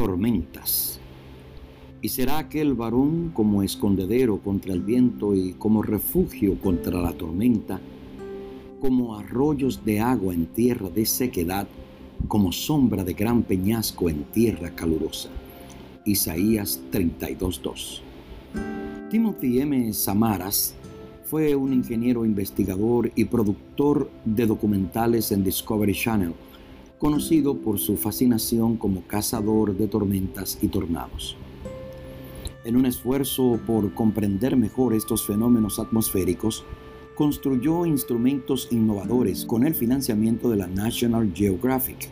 tormentas. Y será aquel varón como escondedero contra el viento y como refugio contra la tormenta, como arroyos de agua en tierra de sequedad, como sombra de gran peñasco en tierra calurosa. Isaías 32.2. Timothy M. Samaras fue un ingeniero investigador y productor de documentales en Discovery Channel, conocido por su fascinación como cazador de tormentas y tornados. En un esfuerzo por comprender mejor estos fenómenos atmosféricos, construyó instrumentos innovadores con el financiamiento de la National Geographic,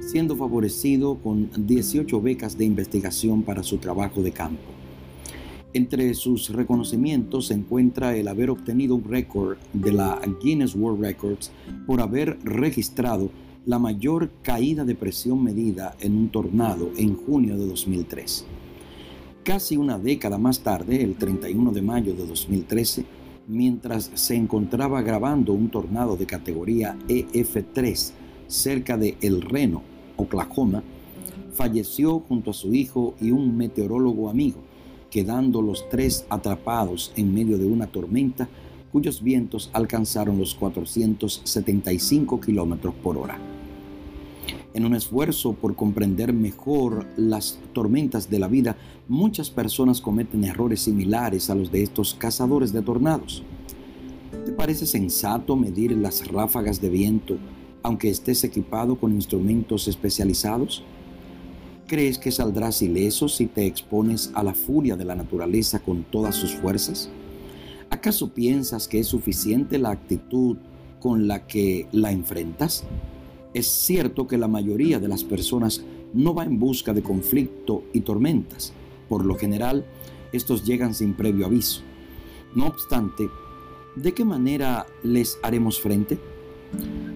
siendo favorecido con 18 becas de investigación para su trabajo de campo. Entre sus reconocimientos se encuentra el haber obtenido un récord de la Guinness World Records por haber registrado la mayor caída de presión medida en un tornado en junio de 2003. Casi una década más tarde, el 31 de mayo de 2013, mientras se encontraba grabando un tornado de categoría EF3 cerca de El Reno, Oklahoma, falleció junto a su hijo y un meteorólogo amigo, quedando los tres atrapados en medio de una tormenta cuyos vientos alcanzaron los 475 kilómetros por hora. En un esfuerzo por comprender mejor las tormentas de la vida, muchas personas cometen errores similares a los de estos cazadores de tornados. ¿Te parece sensato medir las ráfagas de viento aunque estés equipado con instrumentos especializados? ¿Crees que saldrás ileso si te expones a la furia de la naturaleza con todas sus fuerzas? ¿Acaso piensas que es suficiente la actitud con la que la enfrentas? Es cierto que la mayoría de las personas no va en busca de conflicto y tormentas. Por lo general, estos llegan sin previo aviso. No obstante, ¿de qué manera les haremos frente?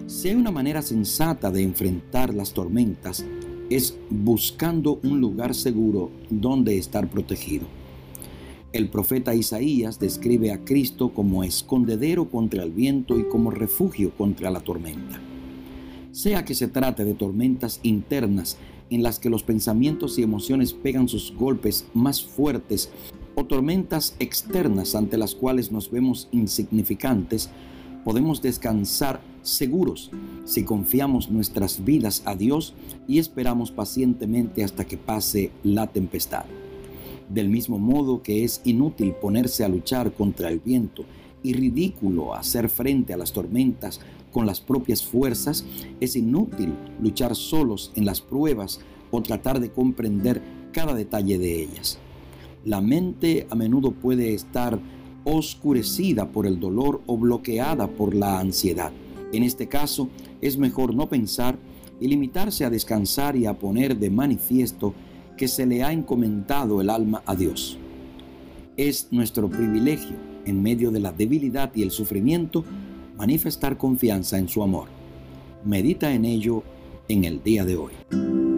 Si hay una manera sensata de enfrentar las tormentas, es buscando un lugar seguro donde estar protegido. El profeta Isaías describe a Cristo como escondedero contra el viento y como refugio contra la tormenta. Sea que se trate de tormentas internas en las que los pensamientos y emociones pegan sus golpes más fuertes o tormentas externas ante las cuales nos vemos insignificantes, podemos descansar seguros si confiamos nuestras vidas a Dios y esperamos pacientemente hasta que pase la tempestad. Del mismo modo que es inútil ponerse a luchar contra el viento y ridículo hacer frente a las tormentas con las propias fuerzas, es inútil luchar solos en las pruebas o tratar de comprender cada detalle de ellas. La mente a menudo puede estar oscurecida por el dolor o bloqueada por la ansiedad. En este caso, es mejor no pensar y limitarse a descansar y a poner de manifiesto que se le ha encomendado el alma a Dios. Es nuestro privilegio, en medio de la debilidad y el sufrimiento, manifestar confianza en su amor. Medita en ello en el día de hoy.